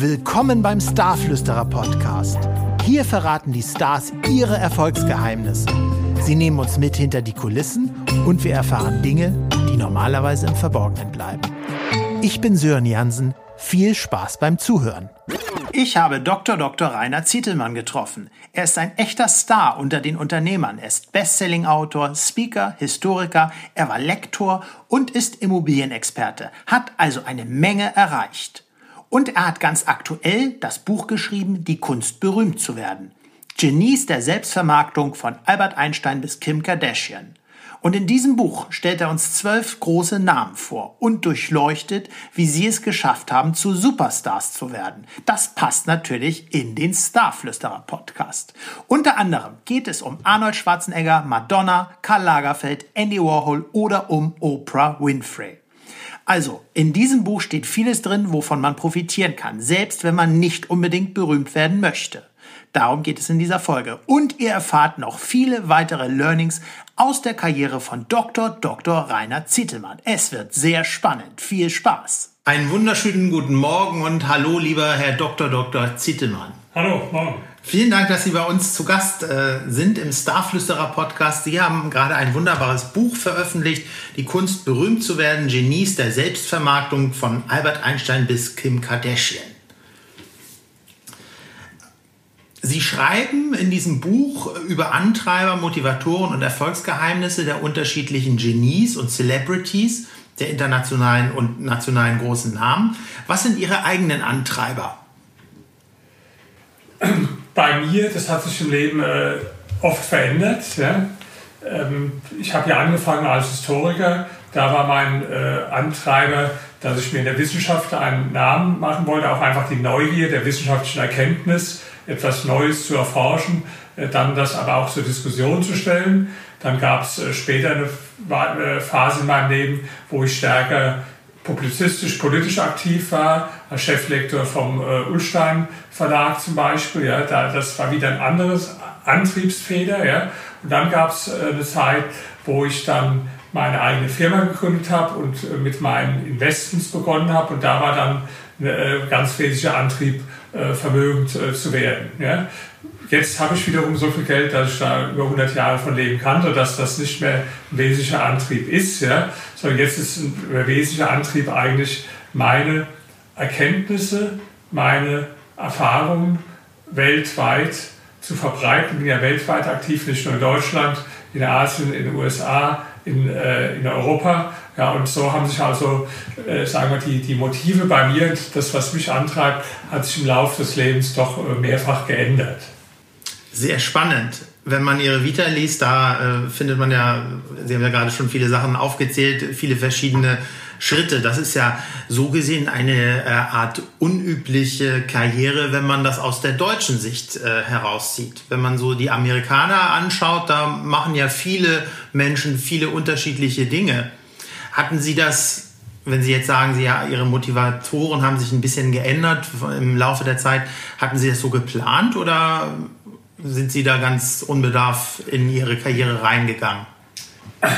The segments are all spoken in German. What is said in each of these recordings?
Willkommen beim Starflüsterer Podcast. Hier verraten die Stars ihre Erfolgsgeheimnisse. Sie nehmen uns mit hinter die Kulissen und wir erfahren Dinge, die normalerweise im Verborgenen bleiben. Ich bin Sören Jansen. Viel Spaß beim Zuhören. Ich habe Dr. Dr. Rainer Zietelmann getroffen. Er ist ein echter Star unter den Unternehmern. Er ist Bestselling-Autor, Speaker, Historiker, er war Lektor und ist Immobilienexperte, hat also eine Menge erreicht. Und er hat ganz aktuell das Buch geschrieben, Die Kunst berühmt zu werden. Genies der Selbstvermarktung von Albert Einstein bis Kim Kardashian. Und in diesem Buch stellt er uns zwölf große Namen vor und durchleuchtet, wie sie es geschafft haben, zu Superstars zu werden. Das passt natürlich in den Starflüsterer Podcast. Unter anderem geht es um Arnold Schwarzenegger, Madonna, Karl Lagerfeld, Andy Warhol oder um Oprah Winfrey. Also, in diesem Buch steht vieles drin, wovon man profitieren kann, selbst wenn man nicht unbedingt berühmt werden möchte. Darum geht es in dieser Folge. Und ihr erfahrt noch viele weitere Learnings aus der Karriere von Dr. Dr. Rainer Zittelmann. Es wird sehr spannend. Viel Spaß. Einen wunderschönen guten Morgen und hallo, lieber Herr Dr. Dr. Zittelmann. Hallo, morgen. Vielen Dank, dass Sie bei uns zu Gast äh, sind im Starflüsterer Podcast. Sie haben gerade ein wunderbares Buch veröffentlicht, Die Kunst berühmt zu werden, Genies der Selbstvermarktung von Albert Einstein bis Kim Kardashian. Sie schreiben in diesem Buch über Antreiber, Motivatoren und Erfolgsgeheimnisse der unterschiedlichen Genies und Celebrities der internationalen und nationalen großen Namen. Was sind Ihre eigenen Antreiber? Bei mir, das hat sich im Leben äh, oft verändert. Ja? Ähm, ich habe ja angefangen als Historiker. Da war mein äh, Antreiber, dass ich mir in der Wissenschaft einen Namen machen wollte, auch einfach die Neugier der wissenschaftlichen Erkenntnis, etwas Neues zu erforschen, äh, dann das aber auch zur Diskussion zu stellen. Dann gab es äh, später eine äh, Phase in meinem Leben, wo ich stärker publizistisch, politisch aktiv war, als Cheflektor vom äh, Ulstein Verlag zum Beispiel. Ja, da, das war wieder ein anderes Antriebsfeder. Ja. Und dann gab es äh, eine Zeit, wo ich dann meine eigene Firma gegründet habe und äh, mit meinen Investments begonnen habe. Und da war dann ein äh, ganz wesentlicher Antrieb, äh, vermögend äh, zu werden. Ja. Jetzt habe ich wiederum so viel Geld, dass ich da über 100 Jahre von leben kann, sodass das nicht mehr ein wesentlicher Antrieb ist, ja, sondern jetzt ist ein wesentlicher Antrieb eigentlich meine Erkenntnisse, meine Erfahrungen weltweit zu verbreiten. Ich bin ja weltweit aktiv, nicht nur in Deutschland, in Asien, in den USA, in, äh, in Europa. Ja, und so haben sich also, äh, sagen wir, die, die Motive bei mir, das, was mich antreibt, hat sich im Laufe des Lebens doch äh, mehrfach geändert. Sehr spannend. Wenn man Ihre Vita liest, da äh, findet man ja, Sie haben ja gerade schon viele Sachen aufgezählt, viele verschiedene Schritte. Das ist ja so gesehen eine äh, Art unübliche Karriere, wenn man das aus der deutschen Sicht äh, herauszieht. Wenn man so die Amerikaner anschaut, da machen ja viele Menschen viele unterschiedliche Dinge. Hatten Sie das wenn Sie jetzt sagen, Sie, ja, Ihre Motivatoren haben sich ein bisschen geändert im Laufe der Zeit, hatten Sie das so geplant oder sind Sie da ganz unbedarf in Ihre Karriere reingegangen?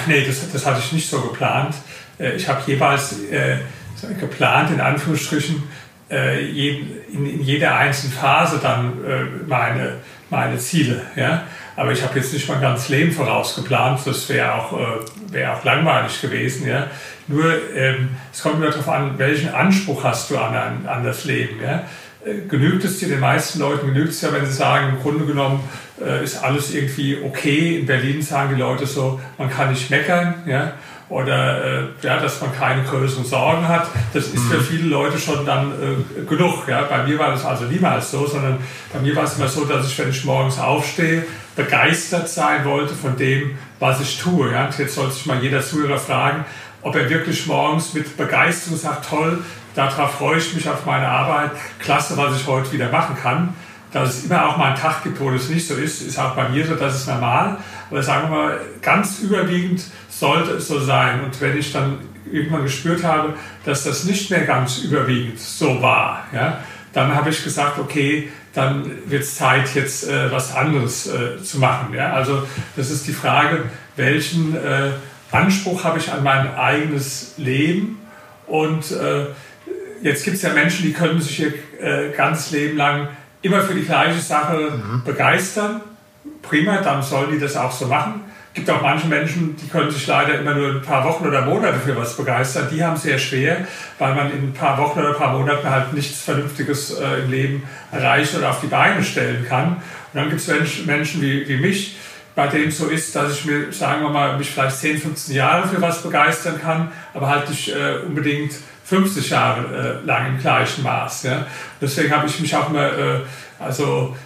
Nee, das, das hatte ich nicht so geplant. Äh, ich habe jeweils äh, geplant, in Anführungsstrichen, äh, in, in, jeder einzelnen Phase dann äh, meine, meine Ziele. Ja? Aber ich habe jetzt nicht mein ganzes Leben vorausgeplant, das wäre auch, äh, wär auch langweilig gewesen. Ja? Nur ähm, es kommt immer darauf an, welchen Anspruch hast du an, an, an das Leben. Ja? Äh, genügt es dir, den meisten Leuten genügt es ja, wenn sie sagen, im Grunde genommen äh, ist alles irgendwie okay. In Berlin sagen die Leute so, man kann nicht meckern. Ja? oder äh, ja, dass man keine größeren Sorgen hat. Das ist für mhm. viele Leute schon dann äh, genug. Ja? Bei mir war das also niemals so, sondern bei mir war es immer so, dass ich, wenn ich morgens aufstehe, begeistert sein wollte von dem, was ich tue. Ja? Und jetzt sollte sich mal jeder Zuhörer fragen, ob er wirklich morgens mit Begeisterung sagt, toll, darauf freue ich mich auf meine Arbeit, klasse, was ich heute wieder machen kann. Dass es immer auch mal einen Tag gibt, wo das nicht so ist, ist auch bei mir so, das ist normal. Aber sagen wir mal, ganz überwiegend sollte es so sein. Und wenn ich dann irgendwann gespürt habe, dass das nicht mehr ganz überwiegend so war, ja, dann habe ich gesagt, okay, dann wird es Zeit, jetzt äh, was anderes äh, zu machen. Ja? Also das ist die Frage, welchen äh, Anspruch habe ich an mein eigenes Leben und äh, jetzt gibt es ja Menschen, die können sich ihr äh, ganzes Leben lang immer für die gleiche Sache mhm. begeistern. Prima, dann sollen die das auch so machen. Es gibt auch manche Menschen, die können sich leider immer nur ein paar Wochen oder Monate für was begeistern. Die haben es sehr schwer, weil man in ein paar Wochen oder ein paar Monaten halt nichts Vernünftiges äh, im Leben erreicht oder auf die Beine stellen kann. Und dann gibt es Menschen wie, wie mich, bei denen es so ist, dass ich mir, sagen wir mal, mich vielleicht 10, 15 Jahre für was begeistern kann, aber halt nicht äh, unbedingt 50 Jahre äh, lang im gleichen Maß. Ja. Deswegen habe ich mich auch immer, äh, also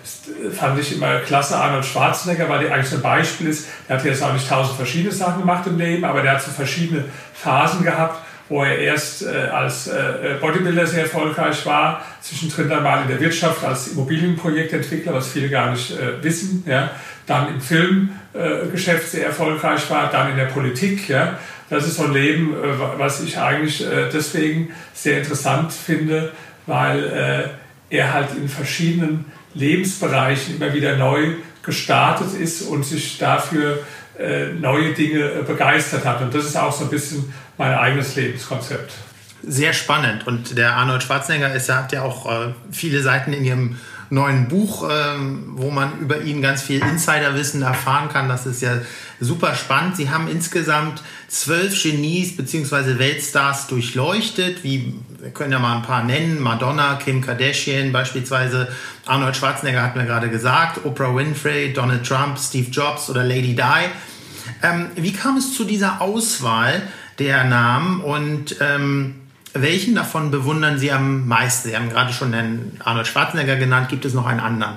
fand ich immer klasse Arnold Schwarzenegger, weil der eigentlich ein Beispiel ist. Der hat jetzt auch nicht tausend verschiedene Sachen gemacht im Leben, aber der hat so verschiedene Phasen gehabt, wo er erst äh, als äh, Bodybuilder sehr erfolgreich war, zwischendrin dann mal in der Wirtschaft als Immobilienprojektentwickler, was viele gar nicht äh, wissen, ja. Dann im Filmgeschäft sehr erfolgreich war, dann in der Politik, ja das ist so ein Leben, äh, was ich eigentlich äh, deswegen sehr interessant finde, weil äh, er halt in verschiedenen Lebensbereichen immer wieder neu gestartet ist und sich dafür neue Dinge begeistert hat. Und das ist auch so ein bisschen mein eigenes Lebenskonzept. Sehr spannend. Und der Arnold Schwarzenegger ist, hat ja auch viele Seiten in ihrem neuen Buch, ähm, wo man über ihn ganz viel Insiderwissen erfahren kann. Das ist ja super spannend. Sie haben insgesamt zwölf Genies bzw. Weltstars durchleuchtet. Wie, wir können ja mal ein paar nennen. Madonna, Kim Kardashian beispielsweise. Arnold Schwarzenegger hat mir gerade gesagt. Oprah Winfrey, Donald Trump, Steve Jobs oder Lady Di. Ähm, wie kam es zu dieser Auswahl der Namen und ähm, welchen davon bewundern Sie am meisten? Sie haben gerade schon den Arnold Schwarzenegger genannt. Gibt es noch einen anderen?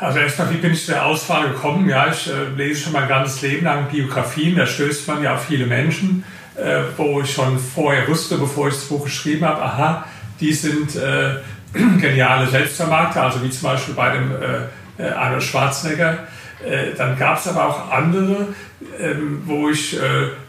Also erstmal, wie bin ich zu der Auswahl gekommen? Ja, ich äh, lese schon mein ganzes Leben lang Biografien. Da stößt man ja auf viele Menschen, äh, wo ich schon vorher wusste, bevor ich das Buch geschrieben habe, aha, die sind äh, geniale Selbstvermarkter, also wie zum Beispiel bei dem äh, äh, Arnold Schwarzenegger. Äh, dann gab es aber auch andere, ähm, wo ich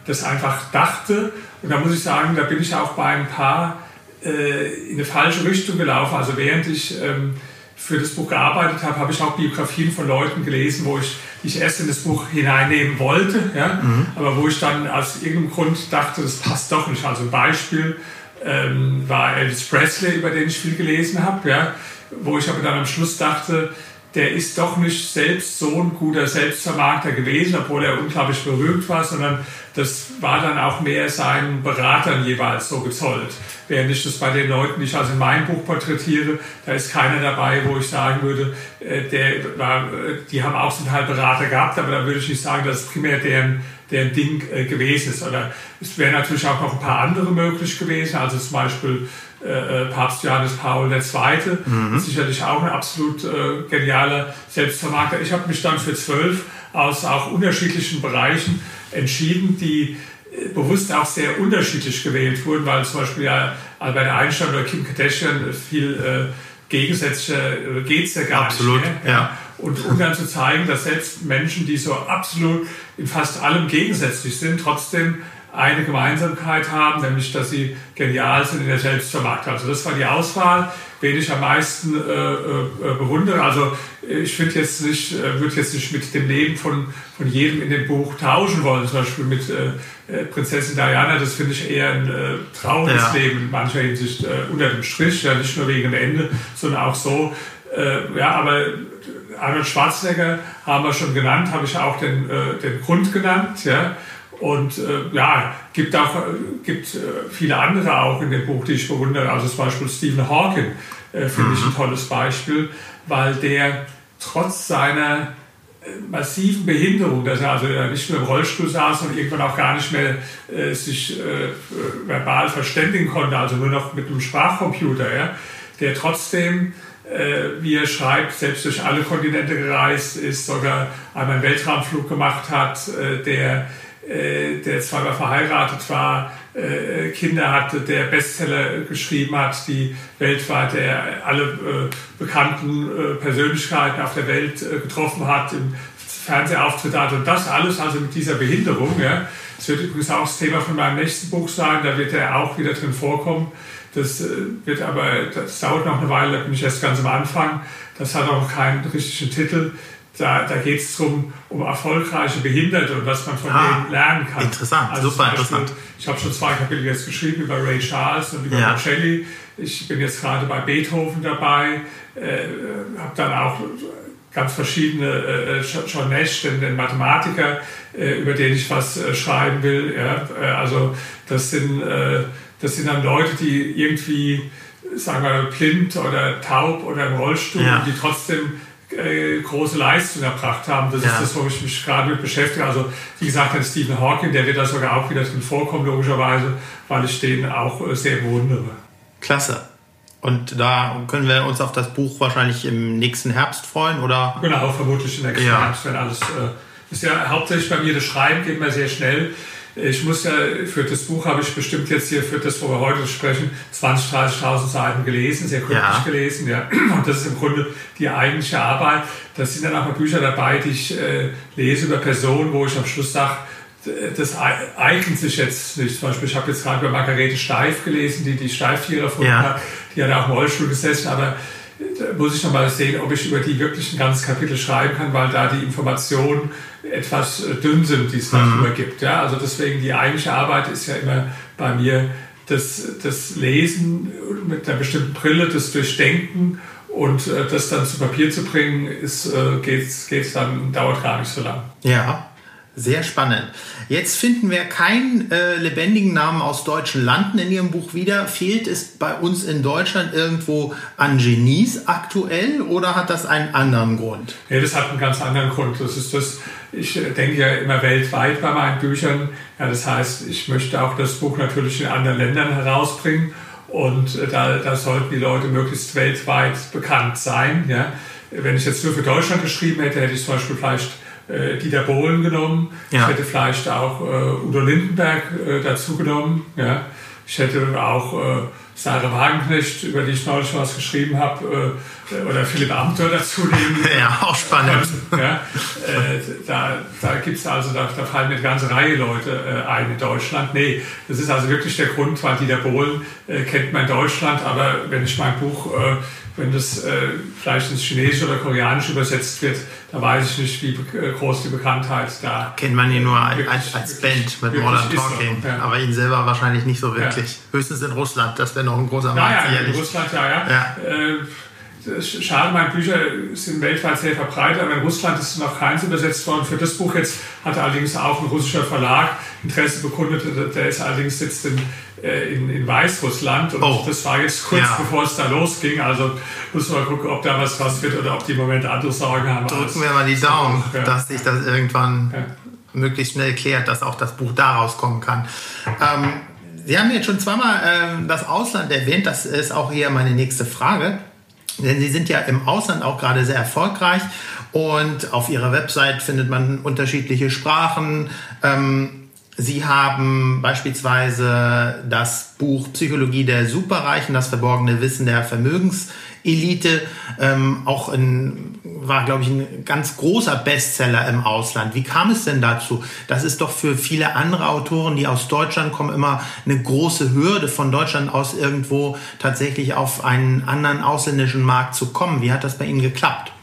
das einfach dachte und da muss ich sagen, da bin ich auch bei ein paar äh, in eine falsche Richtung gelaufen. Also während ich ähm, für das Buch gearbeitet habe, habe ich auch Biografien von Leuten gelesen, wo ich, ich erst in das Buch hineinnehmen wollte, ja? Mhm. aber wo ich dann aus irgendeinem Grund dachte, das passt doch nicht. Also ein Beispiel ähm, war Elvis Presley, über den ich viel gelesen habe, ja? wo ich aber dann am Schluss dachte, der ist doch nicht selbst so ein guter Selbstvermarkter gewesen, obwohl er unglaublich berühmt war, sondern das war dann auch mehr seinen Beratern jeweils so gezollt. Während ich das bei den Leuten, die ich also in meinem Buch porträtiere, da ist keiner dabei, wo ich sagen würde, äh, der war, äh, die haben auch zum Teil Berater gehabt, aber da würde ich nicht sagen, dass es primär deren, deren Ding äh, gewesen ist. Oder es wären natürlich auch noch ein paar andere möglich gewesen, also zum Beispiel äh, Papst Johannes Paul II. Mhm. Sicherlich auch ein absolut äh, genialer Selbstvermarkter. Ich habe mich dann für zwölf aus auch unterschiedlichen Bereichen entschieden, die äh, bewusst auch sehr unterschiedlich gewählt wurden, weil zum Beispiel ja Albert Einstein oder Kim Kardashian viel äh, gegensätzlicher äh, geht es ja gar absolut, nicht mehr. Ja. Und um dann zu zeigen, dass selbst Menschen, die so absolut in fast allem gegensätzlich sind, trotzdem eine Gemeinsamkeit haben, nämlich dass sie genial sind in der Selbstvermarktung. Also das war die Auswahl, wen ich am meisten äh, äh, bewundere. Also ich finde jetzt nicht, äh, würde jetzt nicht mit dem Leben von, von jedem in dem Buch tauschen wollen. Zum Beispiel mit äh, äh Prinzessin Diana, das finde ich eher ein äh, trauriges ja. Leben in mancher Hinsicht äh, unter dem Strich, ja nicht nur wegen dem Ende, sondern auch so. Äh, ja, aber Arnold Schwarzenegger haben wir schon genannt, habe ich auch den, äh, den Grund genannt, ja. Und äh, ja, gibt auch gibt äh, viele andere auch in dem Buch, die ich bewundere. Also zum Beispiel Stephen Hawking äh, finde mhm. ich ein mhm. tolles Beispiel, weil der trotz seiner äh, massiven Behinderung, dass er also nicht nur im Rollstuhl saß und irgendwann auch gar nicht mehr äh, sich äh, verbal verständigen konnte, also nur noch mit einem Sprachcomputer, ja, der trotzdem äh, wie er schreibt, selbst durch alle Kontinente gereist ist, sogar einmal einen Weltraumflug gemacht hat, äh, der äh, der zweimal verheiratet war, äh, Kinder hatte, der Bestseller geschrieben hat, die weltweit der alle äh, bekannten Persönlichkeiten auf der Welt getroffen hat, im Fernsehauftritt hat und das alles also mit dieser Behinderung. Ja. Das wird übrigens auch das Thema von meinem nächsten Buch sein, da wird er auch wieder drin vorkommen. Das wird aber, das dauert noch eine Weile, da bin ich erst ganz am Anfang. Das hat auch keinen richtigen Titel da, da geht es um erfolgreiche Behinderte und was man von ah, denen lernen kann. Interessant, also super Beispiel, interessant. Ich habe schon zwei Kapitel jetzt geschrieben über Ray Charles und über ja. Bocelli. Ich bin jetzt gerade bei Beethoven dabei, äh, habe dann auch ganz verschiedene, äh, John Nash, den, den Mathematiker, äh, über den ich was äh, schreiben will. Ja? Äh, also das sind, äh, das sind dann Leute, die irgendwie, sagen wir, blind oder taub oder im Rollstuhl, ja. die trotzdem äh, große Leistung erbracht haben. Das ja. ist das, wo ich mich gerade mit beschäftige. Also wie gesagt, der Stephen Hawking, der wird da sogar auch wieder drin vorkommen, logischerweise, weil ich den auch sehr bewundere. Klasse. Und da können wir uns auf das Buch wahrscheinlich im nächsten Herbst freuen, oder? Genau, vermutlich im nächsten ja. Herbst, wenn alles. Äh, ist ja hauptsächlich bei mir das Schreiben geht mir sehr schnell. Ich muss ja, für das Buch habe ich bestimmt jetzt hier, für das, wo wir heute sprechen, 20.000, 30.000 Seiten gelesen, sehr gründlich ja. gelesen, ja. Und das ist im Grunde die eigentliche Arbeit. Da sind dann auch mal Bücher dabei, die ich äh, lese über Personen, wo ich am Schluss sage, das eignet sich jetzt nicht. Zum Beispiel, ich habe jetzt gerade über Margarete Steif gelesen, die die Steiftiere erfunden ja. hat. Die hat auch im Rollstuhl gesessen, aber da muss ich noch mal sehen, ob ich über die wirklich ein ganzes Kapitel schreiben kann, weil da die Informationen etwas äh, dünn sind, die es darüber mhm. gibt. Ja, also deswegen die eigentliche Arbeit ist ja immer bei mir das, das Lesen mit einer bestimmten Brille, das Durchdenken und äh, das dann zu Papier zu bringen, ist, äh, geht's, geht's dann, dauert gar nicht so lang. Ja. Sehr spannend. Jetzt finden wir keinen äh, lebendigen Namen aus deutschen Landen in Ihrem Buch wieder. Fehlt es bei uns in Deutschland irgendwo an Genies aktuell oder hat das einen anderen Grund? Ja, das hat einen ganz anderen Grund. Das ist das, ich denke ja immer weltweit bei meinen Büchern. Ja, das heißt, ich möchte auch das Buch natürlich in anderen Ländern herausbringen und äh, da, da sollten die Leute möglichst weltweit bekannt sein. Ja. Wenn ich jetzt nur für Deutschland geschrieben hätte, hätte ich zum Beispiel vielleicht äh, Dieter Bohlen genommen. Ja. Ich hätte vielleicht auch äh, Udo Lindenberg äh, dazu genommen. Ja. Ich hätte auch äh, Sarah Wagenknecht, über die ich neulich was geschrieben habe, äh, oder Philipp Amthor dazu nehmen. Ja, auch spannend. ja, äh, da da gibt es also, da, da fallen eine ganze Reihe Leute äh, ein in Deutschland. Nee, das ist also wirklich der Grund, weil Dieter Bohlen äh, kennt man in Deutschland, aber wenn ich mein Buch äh, wenn das äh, vielleicht ins Chinesische oder Koreanische übersetzt wird, da weiß ich nicht, wie äh, groß die Bekanntheit da Kennt man ihn nur wirklich, als, als Band mit Modern Talking, so, ja. aber ihn selber wahrscheinlich nicht so wirklich. Ja. Höchstens in Russland, das wäre noch ein großer Markt. Ja, ja, in Russland, ja, ja. ja. Äh, schade, meine Bücher sind weltweit sehr verbreitet, aber in Russland ist noch keins übersetzt worden. Für das Buch jetzt hat allerdings auch ein russischer Verlag Interesse bekundet. Der ist allerdings sitzt in äh, in, in Weißrussland. Und oh. das war jetzt kurz ja. bevor es da losging. Also muss man gucken, ob da was was wird oder ob die im Moment andere Sorgen haben. Drücken wir mal die Daumen, ja. dass sich das irgendwann ja. möglichst schnell klärt, dass auch das Buch da rauskommen kann. Ähm, Sie haben jetzt schon zweimal ähm, das Ausland erwähnt. Das ist auch hier meine nächste Frage. Denn Sie sind ja im Ausland auch gerade sehr erfolgreich und auf Ihrer Website findet man unterschiedliche Sprachen. Ähm, Sie haben beispielsweise das Buch Psychologie der Superreichen, das verborgene Wissen der Vermögenselite, ähm, auch ein, war, glaube ich, ein ganz großer Bestseller im Ausland. Wie kam es denn dazu? Das ist doch für viele andere Autoren, die aus Deutschland kommen, immer eine große Hürde, von Deutschland aus irgendwo tatsächlich auf einen anderen ausländischen Markt zu kommen. Wie hat das bei Ihnen geklappt?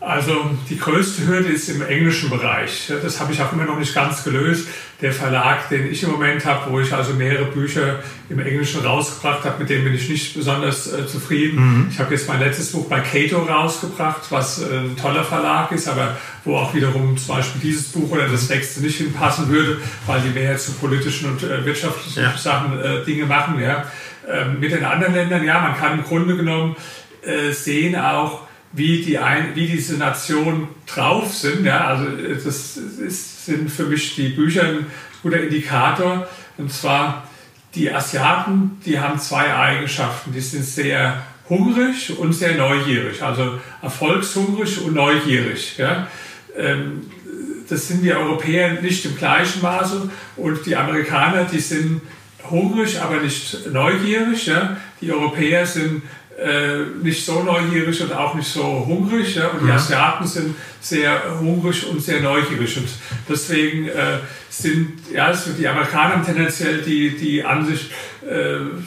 Also die größte Hürde ist im englischen Bereich. Das habe ich auch immer noch nicht ganz gelöst. Der Verlag, den ich im Moment habe, wo ich also mehrere Bücher im Englischen rausgebracht habe, mit dem bin ich nicht besonders äh, zufrieden. Mhm. Ich habe jetzt mein letztes Buch bei Cato rausgebracht, was äh, ein toller Verlag ist, aber wo auch wiederum zum Beispiel dieses Buch oder das nächste nicht hinpassen würde, weil die mehr zu politischen und äh, wirtschaftlichen ja. Sachen äh, Dinge machen. Ja. Ähm, mit den anderen Ländern, ja, man kann im Grunde genommen äh, sehen auch, wie, die ein, wie diese Nationen drauf sind. Ja, also das ist, sind für mich die Bücher ein guter Indikator. Und zwar die Asiaten, die haben zwei Eigenschaften. Die sind sehr hungrig und sehr neugierig. Also erfolgshungrig und neugierig. Ja. Ähm, das sind wir Europäer nicht im gleichen Maße. Und die Amerikaner, die sind hungrig, aber nicht neugierig. Ja. Die Europäer sind äh, nicht so neugierig und auch nicht so hungrig. Ja? Und die Asiaten sind sehr hungrig und sehr neugierig. Und deswegen äh, sind ja, also die Amerikaner tendenziell die, die Ansicht,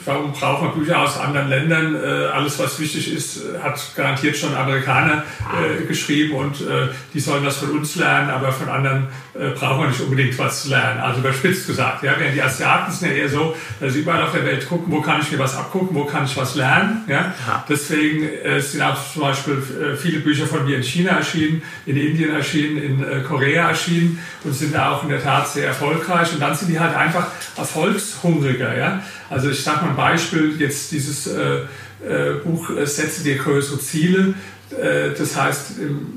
warum braucht man Bücher aus anderen Ländern? Äh, alles, was wichtig ist, hat garantiert schon Amerikaner äh, geschrieben und äh, die sollen das von uns lernen, aber von anderen äh, braucht man nicht unbedingt was zu lernen. Also überspitzt gesagt. Ja? Während die Asiaten sind ja eher so, dass sie überall auf der Welt gucken, wo kann ich mir was abgucken, wo kann ich was lernen. Ja? Deswegen äh, sind auch zum Beispiel viele Bücher von mir in China erschienen, in Indien erschienen, in Korea erschienen und sind auch in der Tat sehr erfolgreich. Und dann sind die halt einfach erfolgshungriger. Ja? Also ich sage mal ein Beispiel, jetzt dieses äh, äh, Buch äh, Setze dir größere Ziele. Äh, das heißt,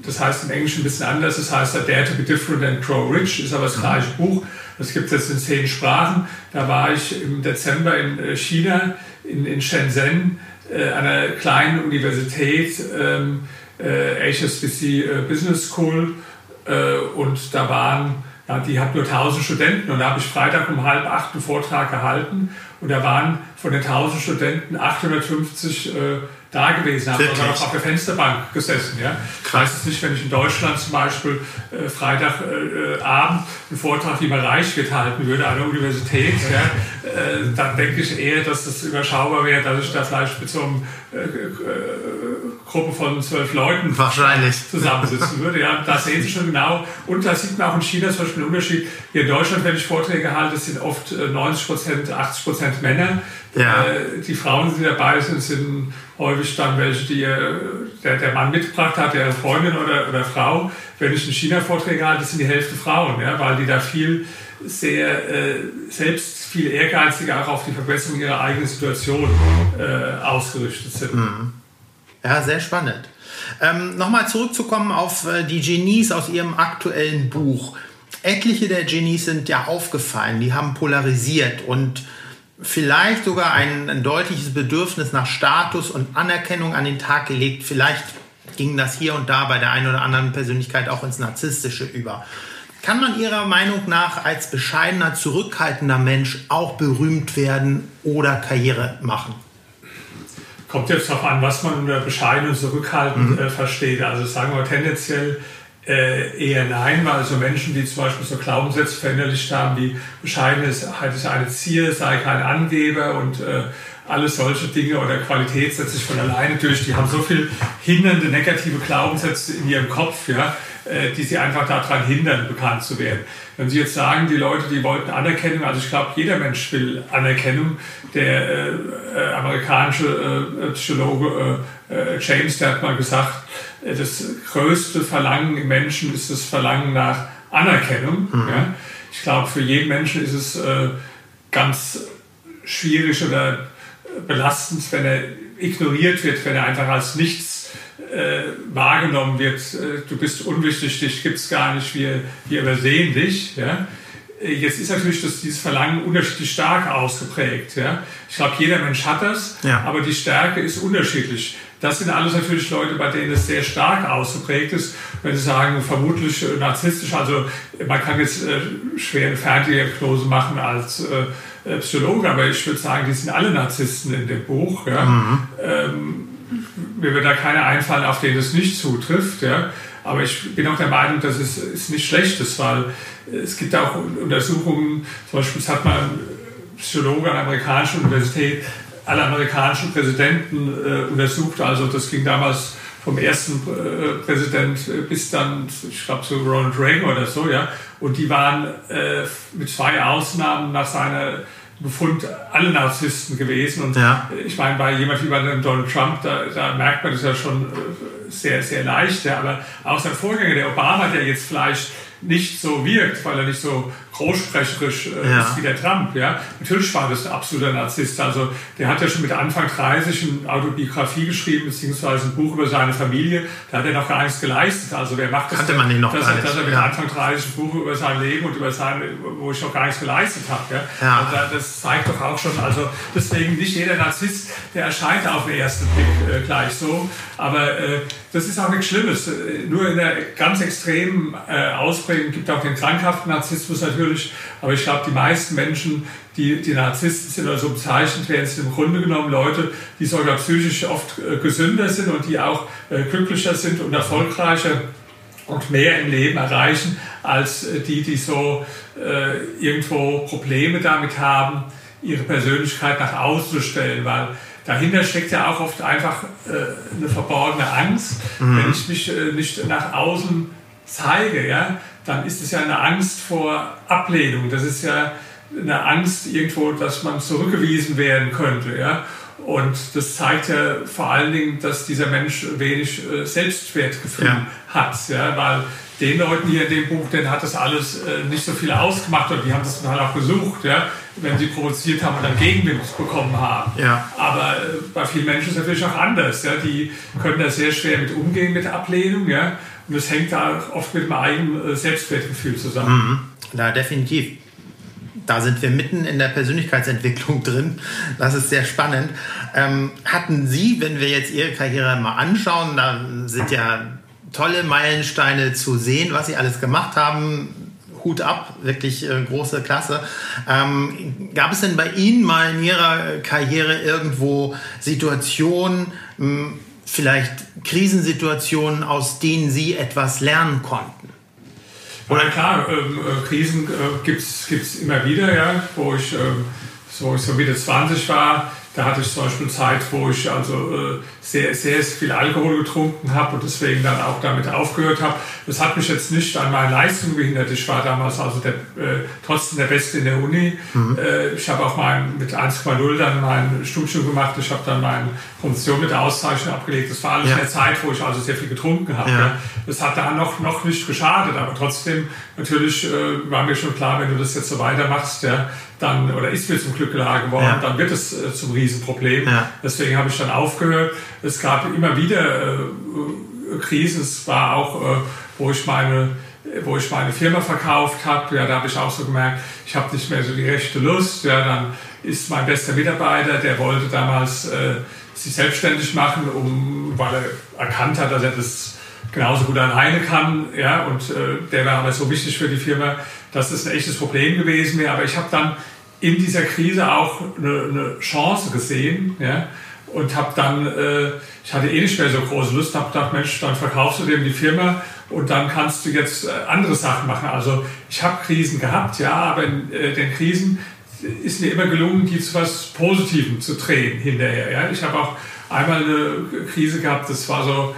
das heißt im Englischen ein bisschen anders. Das heißt, Dare to be different and grow rich ist aber das gleiche Buch. Das gibt es jetzt in zehn Sprachen. Da war ich im Dezember in äh, China, in, in Shenzhen, äh, einer kleinen Universität, ähm, HSBC Business School. und da waren ja, die hat nur 1000 Studenten und da habe ich Freitag um halb acht einen Vortrag gehalten und da waren von den 1000 Studenten 850 äh, da gewesen, haben sogar noch auf der Fensterbank gesessen. Ja? Ich weiß es nicht, wenn ich in Deutschland zum Beispiel äh, Freitagabend äh, einen Vortrag, wie man reich halten würde an der Universität, ja? äh, dann denke ich eher, dass das überschaubar wäre, dass ich da vielleicht mit so einem äh, äh, Gruppe von zwölf Leuten Wahrscheinlich. zusammensitzen würde. Ja, da sehen Sie schon genau. Und da sieht man auch in China zum Beispiel einen Unterschied. Hier in Deutschland, wenn ich Vorträge halte, sind oft 90 Prozent, 80 Prozent Männer. Ja. die Frauen, die dabei sind, sind häufig dann welche, die äh, der, der Mann mitgebracht hat, der Freundin oder, oder Frau. Wenn ich in China Vorträge halte, sind die Hälfte Frauen, ja, weil die da viel sehr äh, selbst viel ehrgeiziger auch auf die Verbesserung ihrer eigenen Situation äh, ausgerichtet sind. Mhm. Ja, sehr spannend. Ähm, Nochmal zurückzukommen auf äh, die Genies aus Ihrem aktuellen Buch. Etliche der Genies sind ja aufgefallen, die haben polarisiert und vielleicht sogar ein, ein deutliches Bedürfnis nach Status und Anerkennung an den Tag gelegt. Vielleicht ging das hier und da bei der einen oder anderen Persönlichkeit auch ins Narzisstische über. Kann man Ihrer Meinung nach als bescheidener, zurückhaltender Mensch auch berühmt werden oder Karriere machen? Kommt jetzt darauf an, was man unter bescheiden und zurückhaltend mhm. äh, versteht. Also sagen wir tendenziell äh, eher nein, weil so Menschen, die zum Beispiel so Glaubenssätze verinnerlicht haben, wie Bescheidenheit ist eine Ziel, sei kein Angeber und äh, alles solche Dinge oder Qualität setzt sich von alleine durch, die haben so viel hindernde negative Glaubenssätze in ihrem Kopf, ja, äh, die sie einfach daran hindern, bekannt zu werden. Wenn Sie jetzt sagen, die Leute, die wollten Anerkennung, also ich glaube, jeder Mensch will Anerkennung. Der äh, äh, amerikanische äh, Psychologe äh, James, der hat mal gesagt, das größte Verlangen im Menschen ist das Verlangen nach Anerkennung. Mhm. Ja? Ich glaube, für jeden Menschen ist es äh, ganz schwierig oder belastend, wenn er ignoriert wird, wenn er einfach als nichts äh, wahrgenommen wird. Äh, du bist unwichtig, dich gibt es gar nicht, wir, wir übersehen dich. Ja? Äh, jetzt ist natürlich das, dieses Verlangen unterschiedlich stark ausgeprägt. Ja? Ich glaube, jeder Mensch hat das, ja. aber die Stärke ist unterschiedlich. Das sind alles natürlich Leute, bei denen es sehr stark ausgeprägt ist. Wenn Sie sagen, vermutlich äh, narzisstisch, also man kann jetzt äh, schwer eine Ferndiagnose machen als äh, äh, Psychologe, aber ich würde sagen, die sind alle Narzissten in dem Buch. Ja? Mhm. Ähm, mir wird da keiner einfallen, auf den es nicht zutrifft. Ja? Aber ich bin auch der Meinung, dass es ist nicht schlecht ist, weil es gibt auch Untersuchungen, zum Beispiel hat man Psychologe an der amerikanischen Universität alle amerikanischen Präsidenten äh, untersucht. Also das ging damals vom ersten äh, Präsident bis dann, ich glaube, zu Ronald Reagan oder so, ja. Und die waren äh, mit zwei Ausnahmen nach seiner Befund alle Narzissten gewesen. Und ja. ich meine, bei jemand wie bei Donald Trump, da, da, merkt man das ja schon äh, sehr, sehr leicht. Ja. Aber auch sein Vorgänger, der Obama, der jetzt vielleicht nicht so wirkt, weil er nicht so großsprecherisch äh, ja. ist wie der Trump. Ja? Natürlich war das ein absoluter Narzisst. Also der hat ja schon mit Anfang 30 eine Autobiografie geschrieben, beziehungsweise ein Buch über seine Familie. Da hat er noch gar nichts geleistet. Also wer macht das? Hatte man den noch dass, gar nicht. Dass er mit ja. Anfang 30 ein Buch über sein Leben und über sein, wo ich noch gar nichts geleistet habe. Ja? ja. Also das zeigt doch auch schon, also deswegen nicht jeder Narzisst, der erscheint auf den ersten Blick äh, gleich so. Aber äh, das ist auch nichts Schlimmes. Nur in der ganz extremen äh, Ausprägung gibt auch den krankhaften Narzissmus natürlich. Aber ich glaube, die meisten Menschen, die, die Narzissten sind oder so bezeichnet werden, sind im Grunde genommen Leute, die sogar psychisch oft äh, gesünder sind und die auch äh, glücklicher sind und erfolgreicher und mehr im Leben erreichen als äh, die, die so äh, irgendwo Probleme damit haben ihre Persönlichkeit nach außen zu stellen, weil dahinter steckt ja auch oft einfach äh, eine verborgene Angst. Mhm. Wenn ich mich äh, nicht nach außen zeige, ja, dann ist es ja eine Angst vor Ablehnung. Das ist ja eine Angst irgendwo, dass man zurückgewiesen werden könnte. Ja? Und das zeigt ja vor allen Dingen, dass dieser Mensch wenig äh, Selbstwertgefühl ja. hat. Ja? Weil den Leuten hier in dem Buch, denen hat das alles äh, nicht so viel ausgemacht und die haben das dann halt auch gesucht, ja? Wenn sie provoziert haben und dann Gegenwind bekommen haben. Ja. Aber äh, bei vielen Menschen ist es natürlich auch anders. Ja? Die können da sehr schwer mit umgehen mit Ablehnung. Ja? Und das hängt da oft mit dem eigenen äh, Selbstwertgefühl zusammen. Mhm. Ja, definitiv da sind wir mitten in der Persönlichkeitsentwicklung drin. Das ist sehr spannend. Ähm, hatten Sie, wenn wir jetzt Ihre Karriere mal anschauen, da sind ja tolle Meilensteine zu sehen, was Sie alles gemacht haben. Hut ab, wirklich äh, große Klasse. Ähm, gab es denn bei Ihnen mal in Ihrer Karriere irgendwo Situationen, mh, hm, vielleicht Krisensituationen, aus denen Sie etwas lernen konnten? Oder klar, ähm, äh, Krisen äh, gibt es immer wieder, ja, wo ich, äh, so, so Mitte 20 war, da hatte ich zum Beispiel Zeit, wo ich also äh, sehr, sehr viel Alkohol getrunken habe und deswegen dann auch damit aufgehört habe. Das hat mich jetzt nicht an meinen Leistungen behindert. Ich war damals also der, äh, trotzdem der Beste in der Uni. Mhm. Äh, ich habe auch mein, mit 1,0 dann mein Studium gemacht. Ich habe dann meine Promotion mit der Auszeichnung abgelegt. Das war alles ja. in der Zeit, wo ich also sehr viel getrunken habe. Ja. Das hat da noch, noch nicht geschadet, aber trotzdem natürlich äh, war mir schon klar, wenn du das jetzt so weitermachst, ja, dann, oder ist mir zum Glück klar geworden, ja. dann wird es äh, zum Riesenproblem. Ja. Deswegen habe ich dann aufgehört. Es gab immer wieder äh, Krisen. Es war auch, äh, wo ich meine wo ich meine Firma verkauft habe, ja, da habe ich auch so gemerkt, ich habe nicht mehr so die rechte Lust. Ja, dann ist mein bester Mitarbeiter, der wollte damals äh, sich selbstständig machen, um, weil er erkannt hat, dass er das genauso gut alleine kann. Ja, und äh, der war aber so wichtig für die Firma, dass das ein echtes Problem gewesen wäre. Aber ich habe dann in dieser Krise auch eine, eine Chance gesehen. Ja, und habe dann, äh, ich hatte eh nicht mehr so große Lust, habe gedacht, Mensch, dann verkaufst du dem die Firma und dann kannst du jetzt äh, andere Sachen machen. Also ich habe Krisen gehabt, ja, aber in äh, den Krisen ist mir immer gelungen, die zu was Positivem zu drehen hinterher. Ja. Ich habe auch einmal eine Krise gehabt, das war so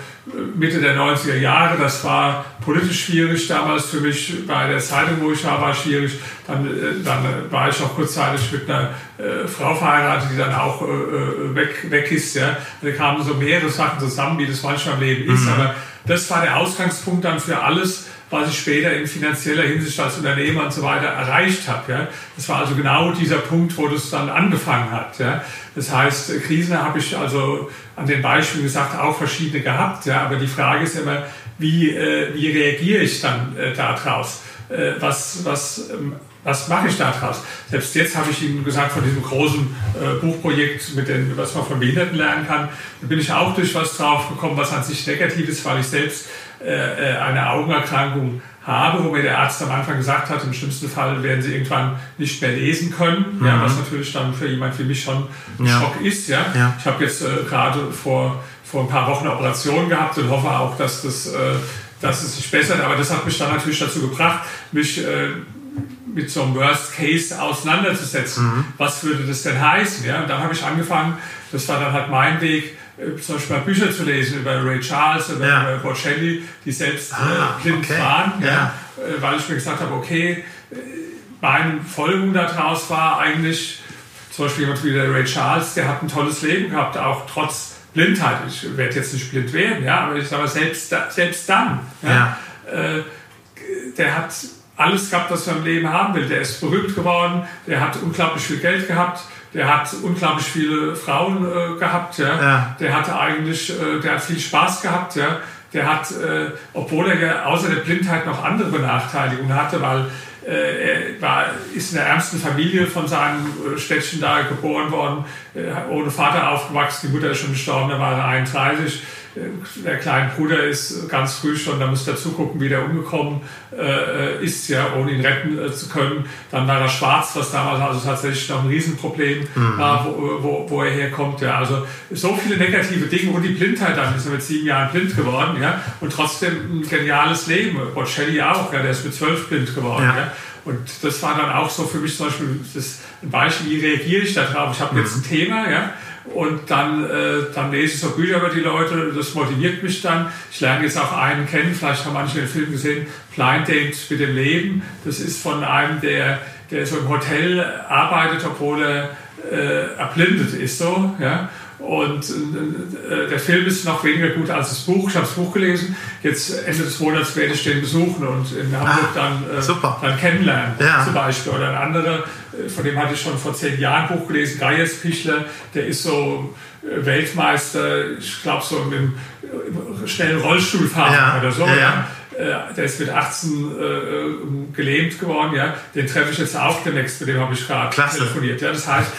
Mitte der 90er Jahre. Das war politisch schwierig damals für mich. Bei der Zeitung, wo ich war, war schwierig. Dann, äh, dann war ich auch kurzzeitig mit einer äh, Frau verheiratet, die dann auch äh, äh, weg, weg ist. Ja. Da kamen so mehrere Sachen zusammen, wie das manchmal im Leben ist. Mhm. Aber das war der Ausgangspunkt dann für alles, was ich später in finanzieller Hinsicht als Unternehmer und so weiter erreicht habe. Ja. Das war also genau dieser Punkt, wo das dann angefangen hat. Ja. Das heißt, Krisen habe ich also an den Beispielen gesagt auch verschiedene gehabt. Ja. Aber die Frage ist immer, wie, äh, wie reagiere ich dann äh, daraus? Äh, was, was, ähm, was mache ich daraus? Selbst jetzt habe ich Ihnen gesagt, von diesem großen äh, Buchprojekt, mit den, was man von Behinderten lernen kann, da bin ich auch durch was drauf gekommen, was an sich negativ ist, weil ich selbst eine Augenerkrankung habe, wo mir der Arzt am Anfang gesagt hat, im schlimmsten Fall werden sie irgendwann nicht mehr lesen können, mhm. ja, was natürlich dann für jemand wie mich schon ein ja. Schock ist. Ja. ja. Ich habe jetzt äh, gerade vor, vor ein paar Wochen eine Operation gehabt und hoffe auch, dass, das, äh, dass es sich bessert, aber das hat mich dann natürlich dazu gebracht, mich äh, mit so einem Worst Case auseinanderzusetzen. Mhm. Was würde das denn heißen? Ja? Und dann habe ich angefangen, das war dann halt mein Weg, äh, zum Beispiel mal Bücher zu lesen über Ray Charles, über, ja. über Bocelli, die selbst ah, äh, blind okay. waren, ja. Äh, weil ich mir gesagt habe, okay, äh, meine Folgerung daraus war eigentlich, zum Beispiel jemand wie der Ray Charles, der hat ein tolles Leben gehabt, auch trotz Blindheit. Ich werde jetzt nicht blind werden, ja, aber ich sage selbst, selbst dann, ja, äh, der hat alles gehabt, was man im Leben haben will. Der ist berühmt geworden, der hat unglaublich viel Geld gehabt, der hat unglaublich viele Frauen äh, gehabt, ja? ja. Der hatte eigentlich, äh, der hat viel Spaß gehabt, ja. Der hat, äh, obwohl er ja außer der Blindheit noch andere Benachteiligungen hatte, weil äh, er war, ist in der ärmsten Familie von seinem äh, Städtchen da geboren worden, äh, ohne Vater aufgewachsen, die Mutter ist schon gestorben, da war er 31 der kleine Bruder ist ganz früh schon, da muss er zugucken, wie der umgekommen äh, ist, ja, ohne ihn retten äh, zu können. Dann war er schwarz, was damals also tatsächlich noch ein Riesenproblem mhm. war, wo, wo, wo, er herkommt. Ja. Also so viele negative Dinge und die Blindheit, dann ist er mit sieben Jahren blind geworden ja, und trotzdem ein geniales Leben. Bocelli auch, ja, der ist mit zwölf blind geworden. Ja. ja. Und das war dann auch so für mich zum Beispiel das ein Beispiel, wie reagiere ich darauf. Ich habe mhm. jetzt ein Thema, ja, und dann, äh, dann lese ich so Bücher über die Leute, das motiviert mich dann. Ich lerne jetzt auch einen kennen, vielleicht haben manche den Film gesehen, Blind Date mit dem Leben. Das ist von einem, der, der so im Hotel arbeitet, obwohl er äh, erblindet ist. So, ja? Und äh, der Film ist noch weniger gut als das Buch. Ich habe das Buch gelesen. Jetzt Ende des Monats werde ich den besuchen und in Hamburg ah, dann, äh, dann kennenlernen, ja. zum Beispiel. Oder ein anderer, äh, von dem hatte ich schon vor zehn Jahren ein Buch gelesen, Gaius Pichler, der ist so äh, Weltmeister, ich glaube so dem äh, schnellen Rollstuhlfahren ja. oder so. Ja. Der ist mit 18 äh, gelähmt geworden, ja. Den treffe ich jetzt auch demnächst, mit dem habe ich gerade telefoniert. Ja. Das heißt,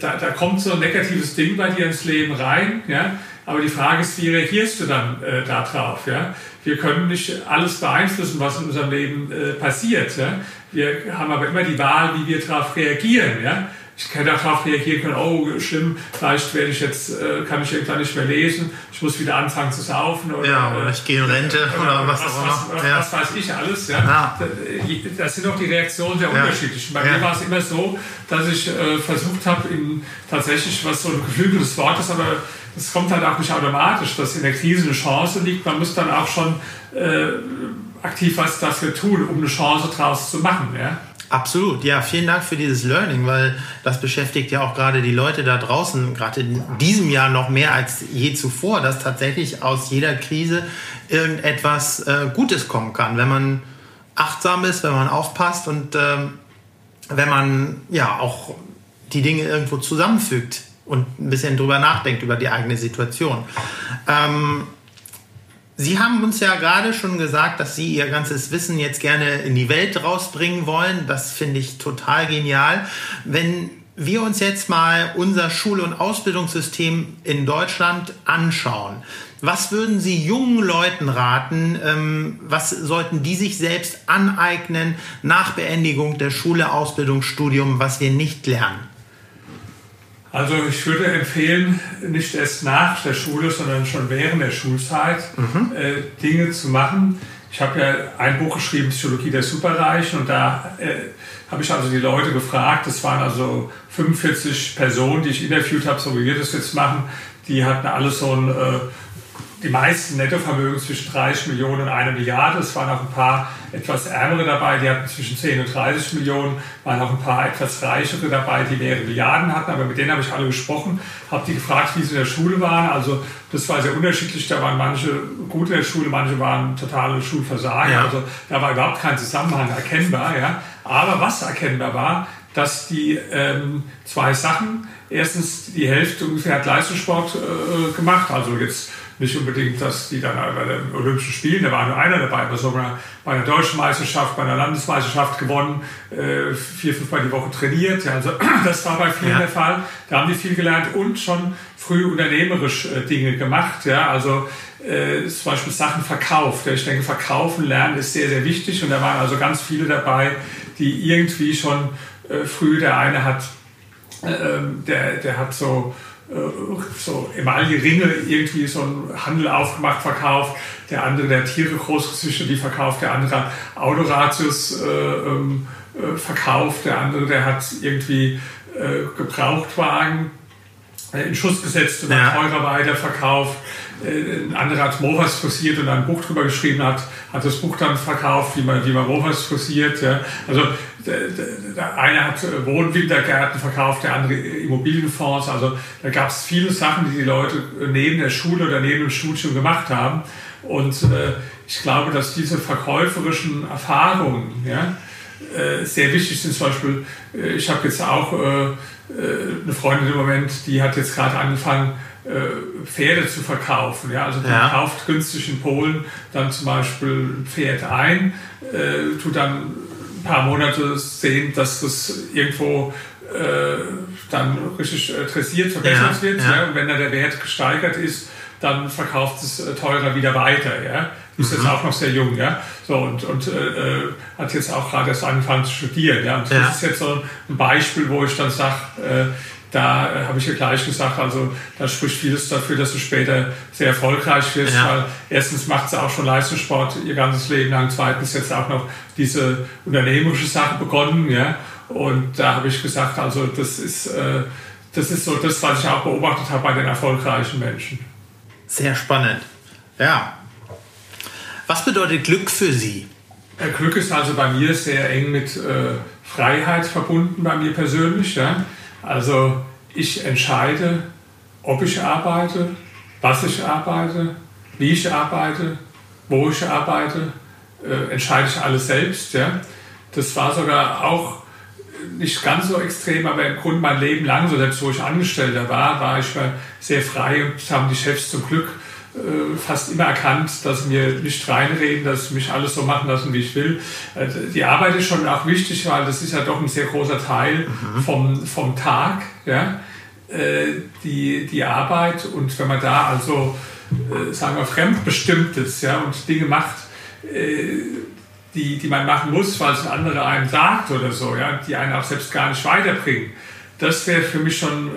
da, da kommt so ein negatives Ding bei dir ins Leben rein, ja. Aber die Frage ist, wie reagierst du dann äh, darauf? Ja? Wir können nicht alles beeinflussen, was in unserem Leben äh, passiert. Ja? Wir haben aber immer die Wahl, wie wir darauf reagieren. Ja? Ich kann darauf reagieren können, oh schlimm, vielleicht werde ich jetzt, äh, kann ich irgendwann nicht mehr lesen, ich muss wieder anfangen zu saufen. Oder, ja, oder ich gehe in Rente äh, oder, was, auch immer. Was, ja. was, weiß ich alles. Ja? ja. Das sind auch die Reaktionen sehr ja. unterschiedlich. Bei mir war es immer so, dass ich äh, versucht habe, tatsächlich, was so ein geflügeltes Wort ist, aber es kommt halt auch nicht automatisch, dass in der Krise eine Chance liegt. Man muss dann auch schon äh, aktiv was dafür tun, um eine Chance draus zu machen. Ja? Absolut, ja, vielen Dank für dieses Learning, weil das beschäftigt ja auch gerade die Leute da draußen, gerade in diesem Jahr noch mehr als je zuvor, dass tatsächlich aus jeder Krise irgendetwas äh, Gutes kommen kann, wenn man achtsam ist, wenn man aufpasst und äh, wenn man ja auch die Dinge irgendwo zusammenfügt und ein bisschen drüber nachdenkt über die eigene Situation. Ähm, Sie haben uns ja gerade schon gesagt, dass Sie Ihr ganzes Wissen jetzt gerne in die Welt rausbringen wollen. Das finde ich total genial. Wenn wir uns jetzt mal unser Schul- und Ausbildungssystem in Deutschland anschauen, was würden Sie jungen Leuten raten? Ähm, was sollten die sich selbst aneignen nach Beendigung der Schule, Ausbildung, Studium, was wir nicht lernen? Also ich würde empfehlen, nicht erst nach der Schule, sondern schon während der Schulzeit mhm. äh, Dinge zu machen. Ich habe ja ein Buch geschrieben, Psychologie der Superreichen, und da äh, habe ich also die Leute gefragt, das waren also 45 Personen, die ich interviewt habe, so wie wir das jetzt machen, die hatten alle so ein... Äh, die meisten Nettovermögen zwischen 30 Millionen und einer Milliarde. Es waren auch ein paar etwas ärmere dabei, die hatten zwischen 10 und 30 Millionen, waren auch ein paar etwas reichere dabei, die mehrere Milliarden hatten, aber mit denen habe ich alle gesprochen, habe die gefragt, wie sie in der Schule waren. Also das war sehr unterschiedlich, da waren manche gut in der Schule, manche waren totale Schulversager, ja. also da war überhaupt kein Zusammenhang erkennbar. Ja. Aber was erkennbar war, dass die ähm, zwei Sachen, erstens die Hälfte ungefähr hat Leistungssport äh, gemacht, also jetzt nicht unbedingt, dass die dann bei den Olympischen Spielen, da war nur einer dabei, aber sogar bei einer deutschen Meisterschaft, bei einer Landesmeisterschaft gewonnen, äh, vier, fünfmal die Woche trainiert. Ja, also das war bei vielen ja. der Fall. Da haben die viel gelernt und schon früh unternehmerisch äh, Dinge gemacht. Ja, also äh, zum Beispiel Sachen verkauft. Ich denke, verkaufen lernen ist sehr, sehr wichtig und da waren also ganz viele dabei, die irgendwie schon äh, früh, der eine hat, äh, ähm, der, der hat so so Emaille-Ringe irgendwie so einen Handel aufgemacht, verkauft. Der andere, der Tiere großgezüchtet, die verkauft. Der andere hat Autoradios äh, ähm, äh, verkauft. Der andere, der hat irgendwie äh, Gebrauchtwagen in Schuss gesetzt und ja. teurer weiterverkauft. Ein anderer hat Movas frisiert und ein Buch drüber geschrieben hat, hat das Buch dann verkauft, wie man, wie man Movas frisiert. Ja. Also der eine hat Wohnwintergärten verkauft, der andere Immobilienfonds. Also da gab es viele Sachen, die die Leute neben der Schule oder neben dem Studium gemacht haben. Und äh, ich glaube, dass diese verkäuferischen Erfahrungen ja, äh, sehr wichtig sind. Zum Beispiel, äh, ich habe jetzt auch äh, äh, eine Freundin im Moment, die hat jetzt gerade angefangen, äh, Pferde zu verkaufen. Ja? Also die ja. kauft günstig in Polen dann zum Beispiel ein Pferd ein, tut dann paar Monate sehen, dass das irgendwo äh, dann richtig dressiert, verbessert ja, wird. Ja. ja. Und wenn dann der Wert gesteigert ist, dann verkauft es äh, teurer wieder weiter. Ja? Die ist mhm. jetzt auch noch sehr jung, ja. So, und, und äh, äh, hat jetzt auch gerade erst angefangen zu studieren. Ja? Und ja. das ist jetzt so ein Beispiel, wo ich dann sage, äh, da äh, habe ich ja gleich gesagt, also da spricht vieles dafür, dass du später sehr erfolgreich wirst, ja. weil erstens macht sie auch schon Leistungssport ihr ganzes Leben lang, zweitens jetzt auch noch diese unternehmerische Sache begonnen, ja, und da habe ich gesagt, also das ist, äh, das ist so das, was ich auch beobachtet habe bei den erfolgreichen Menschen. Sehr spannend. Ja. Was bedeutet Glück für Sie? Glück ist also bei mir sehr eng mit äh, Freiheit verbunden, bei mir persönlich. Ja? Also ich entscheide, ob ich arbeite, was ich arbeite, wie ich arbeite, wo ich arbeite, äh, entscheide ich alles selbst. Ja? Das war sogar auch nicht ganz so extrem, aber im Grunde mein Leben lang, so selbst wo ich Angestellter war, war ich sehr frei und haben die Chefs zum Glück äh, fast immer erkannt, dass sie mir nicht reinreden, dass sie mich alles so machen lassen, wie ich will. Äh, die Arbeit ist schon auch wichtig, weil das ist ja doch ein sehr großer Teil mhm. vom, vom Tag, ja? Äh, die, die Arbeit. Und wenn man da also, sagen wir, fremdbestimmt ist ja, und Dinge macht, die, die man machen muss, weil es ein anderer einem sagt oder so, ja, die einen auch selbst gar nicht weiterbringen, das wäre für mich schon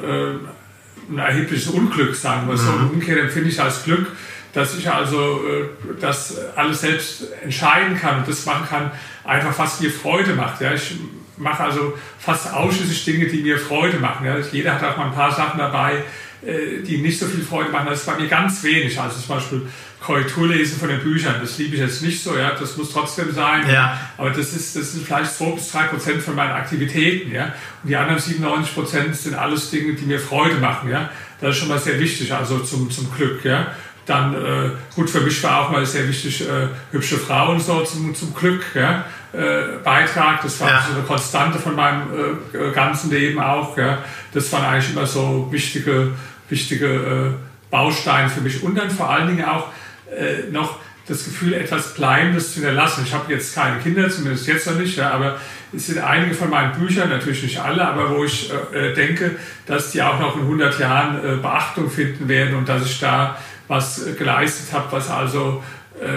ein erhebliches Unglück, sagen wir so. Mhm. Umgekehrt empfinde ich als Glück, dass ich also äh, das alles selbst entscheiden kann und das machen kann, einfach was mir Freude macht. Ja. Ich mache also fast ausschließlich Dinge, die mir Freude machen. Ja. Jeder hat auch mal ein paar Sachen dabei, äh, die nicht so viel Freude machen. Das ist bei mir ganz wenig. Also zum Beispiel Korrekturlesen von den Büchern, das liebe ich jetzt nicht so, ja, das muss trotzdem sein. Ja. Aber das ist, das sind vielleicht 2 bis 3 Prozent von meinen Aktivitäten, ja. Und die anderen 97 Prozent sind alles Dinge, die mir Freude machen, ja. Das ist schon mal sehr wichtig, also zum, zum Glück, ja. Dann, äh, gut, für mich war auch mal sehr wichtig, äh, hübsche Frauen so zum, zum Glück, ja. Äh, Beitrag, das war ja. so eine Konstante von meinem äh, ganzen Leben auch, ja. Das waren eigentlich immer so wichtige, wichtige äh, Bausteine für mich. Und dann vor allen Dingen auch, äh, noch das Gefühl, etwas Bleibendes zu hinterlassen. Ich habe jetzt keine Kinder, zumindest jetzt noch nicht, ja, aber es sind einige von meinen Büchern, natürlich nicht alle, aber wo ich äh, denke, dass die auch noch in 100 Jahren äh, Beachtung finden werden und dass ich da was geleistet habe, was also äh,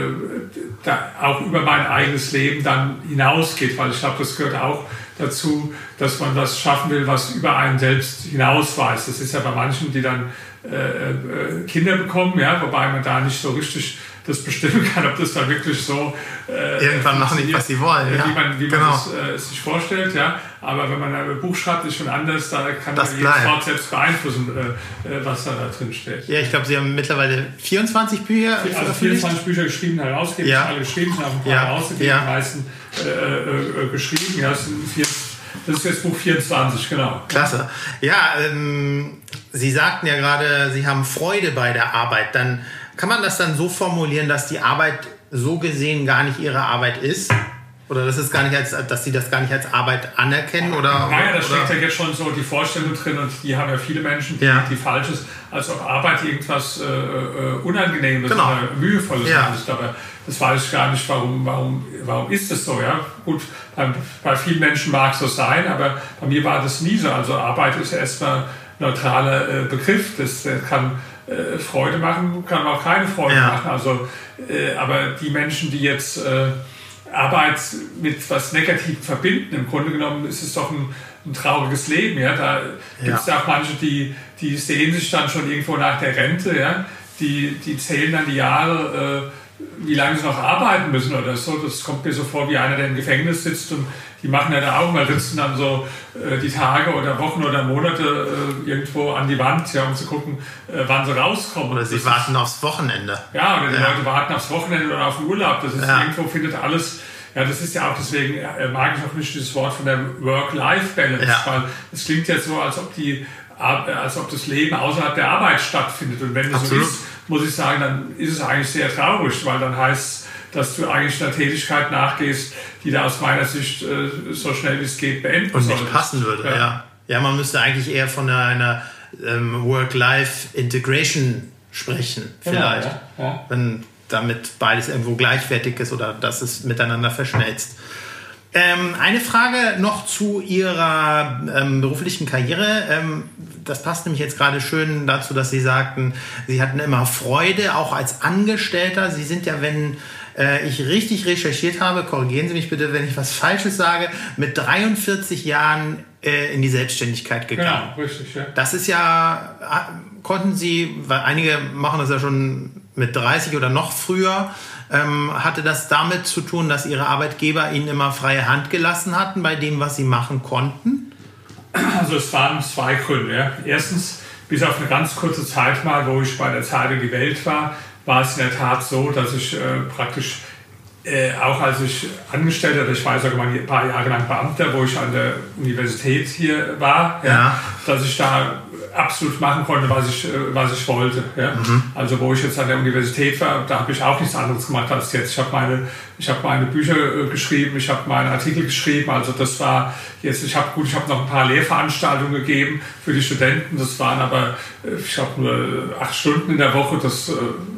da auch über mein eigenes Leben dann hinausgeht, weil ich glaube, das gehört auch dazu, dass man das schaffen will, was über einen selbst hinausweist. Das ist ja bei manchen, die dann äh, äh, Kinder bekommen, ja, wobei man da nicht so richtig das bestimmen kann, ob das dann wirklich so äh, irgendwann machen die, was sie wollen, ja. wie man, wie genau. man es äh, sich vorstellt, ja. Aber wenn man ein Buch schreibt, ist schon anders, da kann das man jedes Wort selbst beeinflussen, äh, äh, was da, da drin steht. Ja, ich glaube, Sie haben mittlerweile 24 Bücher Also 24 Bücher geschrieben, herausgegeben, ja. alle geschrieben, haben ein paar ja. herausgegeben, ja. die meisten geschrieben, ja, es sind vier das ist jetzt Buch 24, genau. Klasse. Ja, ähm, Sie sagten ja gerade, Sie haben Freude bei der Arbeit. Dann kann man das dann so formulieren, dass die Arbeit so gesehen gar nicht Ihre Arbeit ist? Oder das ist gar nicht als, dass sie das gar nicht als Arbeit anerkennen? Oder, naja, da steckt ja jetzt schon so die Vorstellung drin und die haben ja viele Menschen, die, ja. die falsch ist, als ob Arbeit irgendwas äh, äh, Unangenehmes genau. oder Mühevolles ja. ist. Aber das weiß ich gar nicht, warum, warum, warum ist das so. Ja? Gut, bei, bei vielen Menschen mag es so sein, aber bei mir war das nie so. Also Arbeit ist ja erstmal ein neutraler äh, Begriff. Das äh, kann äh, Freude machen, kann auch keine Freude ja. machen. Also, äh, aber die Menschen, die jetzt Arbeit mit was Negativem verbinden. Im Grunde genommen ist es doch ein, ein trauriges Leben. Ja? Da gibt es ja. auch manche, die, die sehen sich dann schon irgendwo nach der Rente. Ja? Die, die zählen dann die Jahre, äh, wie lange sie noch arbeiten müssen oder so. Das kommt mir so vor, wie einer, der im Gefängnis sitzt und die machen ja da auch mal, ritzen dann so äh, die Tage oder Wochen oder Monate äh, irgendwo an die Wand, ja, um zu gucken, äh, wann sie rauskommen. Oder sie das warten ist, aufs Wochenende. Ja, oder die ja. Leute warten aufs Wochenende oder auf den Urlaub. Das ist ja. irgendwo findet alles. Ja, das ist ja auch deswegen äh, mag ich auch nicht dieses Wort von der Work-Life-Balance, ja. weil es klingt ja so, als ob die als ob das Leben außerhalb der Arbeit stattfindet. Und wenn das Absolut. so ist, muss ich sagen, dann ist es eigentlich sehr traurig, weil dann heißt dass du eigentlich einer Tätigkeit nachgehst, die da aus meiner Sicht äh, so schnell wie es geht beenden Und nicht solltest. passen würde, ja. ja. ja. man müsste eigentlich eher von einer, einer ähm, Work-Life-Integration sprechen, genau, vielleicht. Ja, ja. Wenn damit beides irgendwo gleichwertig ist oder dass es miteinander verschmelzt. Ähm, eine Frage noch zu Ihrer ähm, beruflichen Karriere. Ähm, das passt nämlich jetzt gerade schön dazu, dass Sie sagten, Sie hatten immer Freude, auch als Angestellter. Sie sind ja, wenn äh, ich richtig recherchiert habe, korrigieren Sie mich bitte, wenn ich was Falsches sage, mit 43 Jahren äh, in die Selbstständigkeit gegangen. Genau, richtig, ja. Das ist ja, konnten Sie, weil einige machen das ja schon mit 30 oder noch früher, ähm, hatte das damit zu tun, dass Ihre Arbeitgeber Ihnen immer freie Hand gelassen hatten bei dem, was Sie machen konnten? Also es waren zwei Gründe. Erstens, bis auf eine ganz kurze Zeit mal, wo ich bei der Zeitung Die Welt war, war es in der Tat so, dass ich äh, praktisch äh, auch als ich Angestellter, ich war sogar mal ein paar Jahre lang Beamter, wo ich an der Universität hier war, ja. Ja, dass ich da absolut machen konnte, was ich, äh, was ich wollte. Ja. Mhm. Also wo ich jetzt an der Universität war, da habe ich auch nichts anderes gemacht als jetzt. Ich habe meine, ich habe meine Bücher äh, geschrieben, ich habe meine Artikel geschrieben. Also das war jetzt, ich habe gut, ich habe noch ein paar Lehrveranstaltungen gegeben für die Studenten. Das waren aber, ich habe nur acht Stunden in der Woche. Das,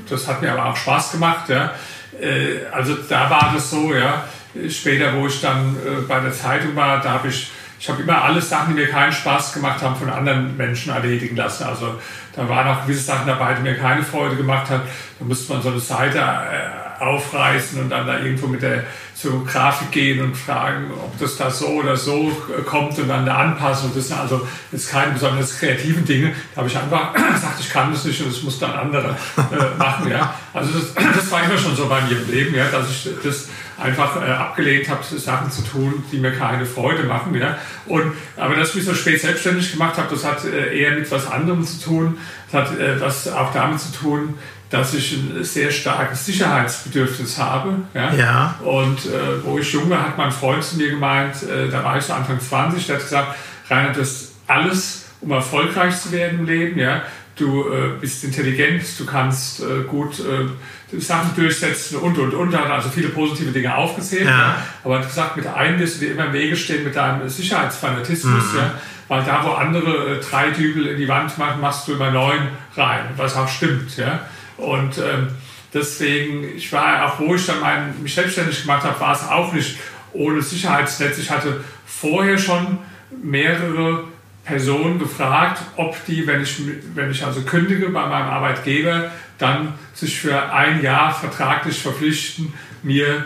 das hat mir aber auch Spaß gemacht. Ja. Äh, also da war das so, ja. Später, wo ich dann äh, bei der Zeitung war, da habe ich, ich habe immer alle Sachen, die mir keinen Spaß gemacht haben, von anderen Menschen erledigen lassen. Also da waren auch gewisse Sachen dabei, die mir keine Freude gemacht haben. Da musste man so eine Seite äh, aufreißen und dann da irgendwo mit der zur Grafik gehen und fragen, ob das da so oder so kommt und dann da anpassen. Und das sind also jetzt keine besonders kreativen Dinge. Da habe ich einfach gesagt, ich kann das nicht und das muss dann andere äh, machen. Ja. Also das, das, war immer schon so bei mir im Leben, ja, dass ich das einfach äh, abgelehnt habe, Sachen zu tun, die mir keine Freude machen. Ja. Und, aber dass ich mich so spät selbstständig gemacht habe, das hat äh, eher mit was anderem zu tun. Das hat äh, was auch damit zu tun, dass ich ein sehr starkes Sicherheitsbedürfnis habe. Ja? ja. Und äh, wo ich jung war, hat mein Freund zu mir gemeint, äh, da war ich so Anfang 20, der hat gesagt, Rainer, das ist alles, um erfolgreich zu werden im Leben. Ja? Du äh, bist intelligent, du kannst äh, gut äh, Sachen durchsetzen und, und, und. Er hat also viele positive Dinge aufgezählt. Ja. Ja? Aber er hat gesagt, mit einem wirst du dir immer im Wege stehen mit deinem Sicherheitsfanatismus. Mhm. Ja? Weil da, wo andere äh, drei Dübel in die Wand machen, machst du immer neun rein, was auch stimmt. Ja? Und ähm, deswegen, ich war auch, wo ich dann mein, mich selbstständig gemacht habe, war es auch nicht ohne Sicherheitsnetz. Ich hatte vorher schon mehrere Personen gefragt, ob die, wenn ich, wenn ich also kündige bei meinem Arbeitgeber, dann sich für ein Jahr vertraglich verpflichten, mir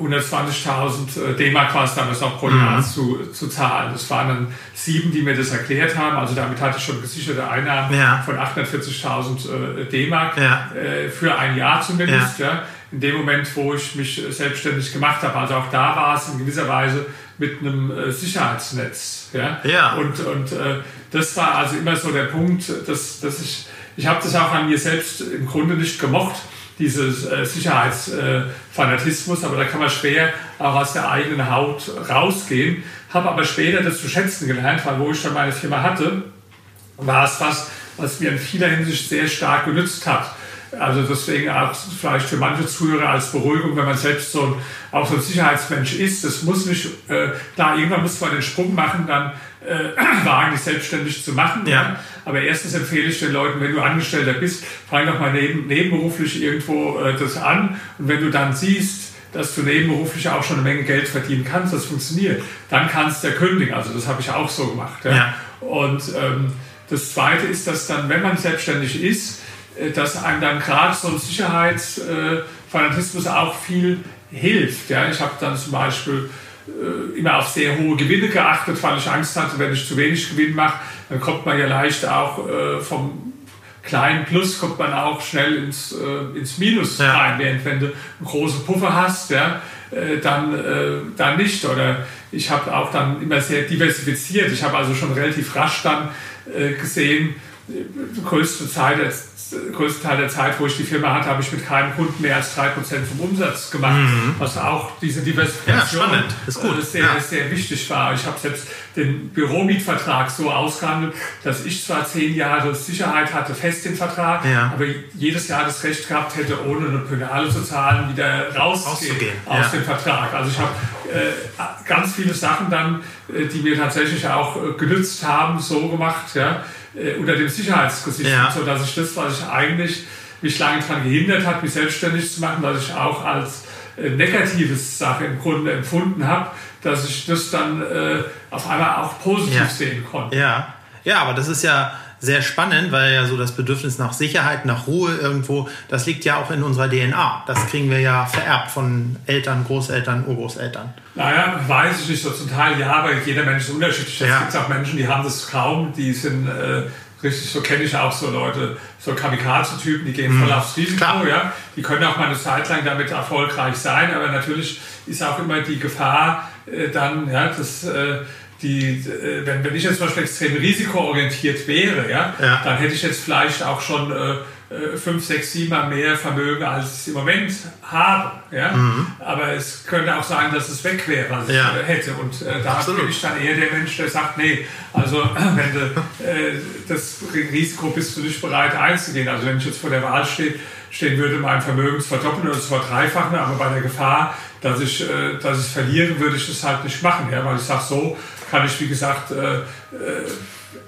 120.000 äh, D-Mark war es damals noch pro Jahr mhm. zu, zu zahlen. Das waren dann sieben, die mir das erklärt haben. Also damit hatte ich schon gesicherte Einnahmen ja. von 840.000 äh, D-Mark ja. äh, für ein Jahr zumindest. Ja. In dem Moment, wo ich mich selbstständig gemacht habe. Also auch da war es in gewisser Weise mit einem Sicherheitsnetz. Ja. ja. Und, und äh, das war also immer so der Punkt, dass, dass ich, ich habe das auch an mir selbst im Grunde nicht gemocht dieses äh, Sicherheitsfanatismus, aber da kann man schwer auch aus der eigenen Haut rausgehen. Habe aber später das zu schätzen gelernt, weil wo ich dann meine Firma hatte, war es was, was mir in vieler Hinsicht sehr stark genützt hat. Also deswegen auch vielleicht für manche Zuhörer als Beruhigung, wenn man selbst so ein, auch so ein Sicherheitsmensch ist. Das muss nicht, äh, da irgendwann muss man den Sprung machen, dann äh, wagen, dich selbstständig zu machen. Ja. Aber erstens empfehle ich den Leuten, wenn du Angestellter bist, fang doch mal neben, nebenberuflich irgendwo äh, das an. Und wenn du dann siehst, dass du nebenberuflich auch schon eine Menge Geld verdienen kannst, das funktioniert, dann kannst du ja kündigen. Also das habe ich auch so gemacht. Ja. ja. Und ähm, das Zweite ist, dass dann, wenn man selbstständig ist, äh, dass einem dann gerade so ein Sicherheitsfanatismus auch viel hilft. Ja, ich habe dann zum Beispiel äh, immer auf sehr hohe Gewinne geachtet, weil ich Angst hatte, wenn ich zu wenig Gewinn mache, dann kommt man ja leicht auch äh, vom kleinen Plus kommt man auch schnell ins, äh, ins Minus ja. rein, während wenn du einen großen Puffer hast, ja, äh, dann, äh, dann nicht. Oder ich habe auch dann immer sehr diversifiziert. Ich habe also schon relativ rasch dann äh, gesehen, die größte Zeit größten Teil der Zeit, wo ich die Firma hatte, habe ich mit keinem Kunden mehr als 3% vom Umsatz gemacht, mhm. was auch diese Diversifikation ja, Ist gut. Äh, sehr, ja. sehr wichtig war. Ich habe selbst den Büromietvertrag so ausgehandelt, dass ich zwar zehn Jahre Sicherheit hatte, fest den Vertrag, ja. aber jedes Jahr das Recht gehabt hätte, ohne eine Penale zu zahlen, wieder rauszugehen aus dem Vertrag. Also ich habe äh, ganz viele Sachen dann, äh, die mir tatsächlich auch äh, genützt haben, so gemacht, ja, äh, unter dem Sicherheitsgesichtspunkt, ja. sodass ich das, was ich eigentlich mich lange daran gehindert hat, mich selbstständig zu machen, was ich auch als äh, negatives Sache im Grunde empfunden habe, dass ich das dann äh, auf einmal auch positiv ja. sehen konnte. Ja. ja, aber das ist ja sehr spannend, weil ja so das Bedürfnis nach Sicherheit, nach Ruhe irgendwo, das liegt ja auch in unserer DNA. Das kriegen wir ja vererbt von Eltern, Großeltern, Urgroßeltern. Naja, weiß ich nicht so zum Teil, ja, aber jeder Mensch ist unterschiedlich. Es ja. gibt auch Menschen, die haben das kaum, die sind äh, richtig, so kenne ich auch so Leute, so Kamikaze-Typen, die gehen voll mhm. aufs Risiko, Klar. ja. Die können auch mal eine Zeit lang damit erfolgreich sein, aber natürlich ist auch immer die Gefahr äh, dann, ja, dass äh, die, äh, wenn, wenn ich jetzt zum Beispiel extrem risikoorientiert wäre, ja, ja. dann hätte ich jetzt vielleicht auch schon äh, äh, fünf, sechs, sieben Mal mehr Vermögen, als ich im Moment habe. Ja? Mhm. Aber es könnte auch sein, dass es weg wäre, was ja. ich hätte. Und äh, da Absolut. bin ich dann eher der Mensch, der sagt, nee, also wenn du äh, das Risiko bist du nicht bereit einzugehen. Also wenn ich jetzt vor der Wahl stehe, stehen würde, mein Vermögen zu verdoppeln oder zu verdreifachen, aber bei der Gefahr, dass ich, äh, dass ich verliere, würde ich das halt nicht machen. Ja? Weil ich sage, so kann ich, wie gesagt, äh, äh,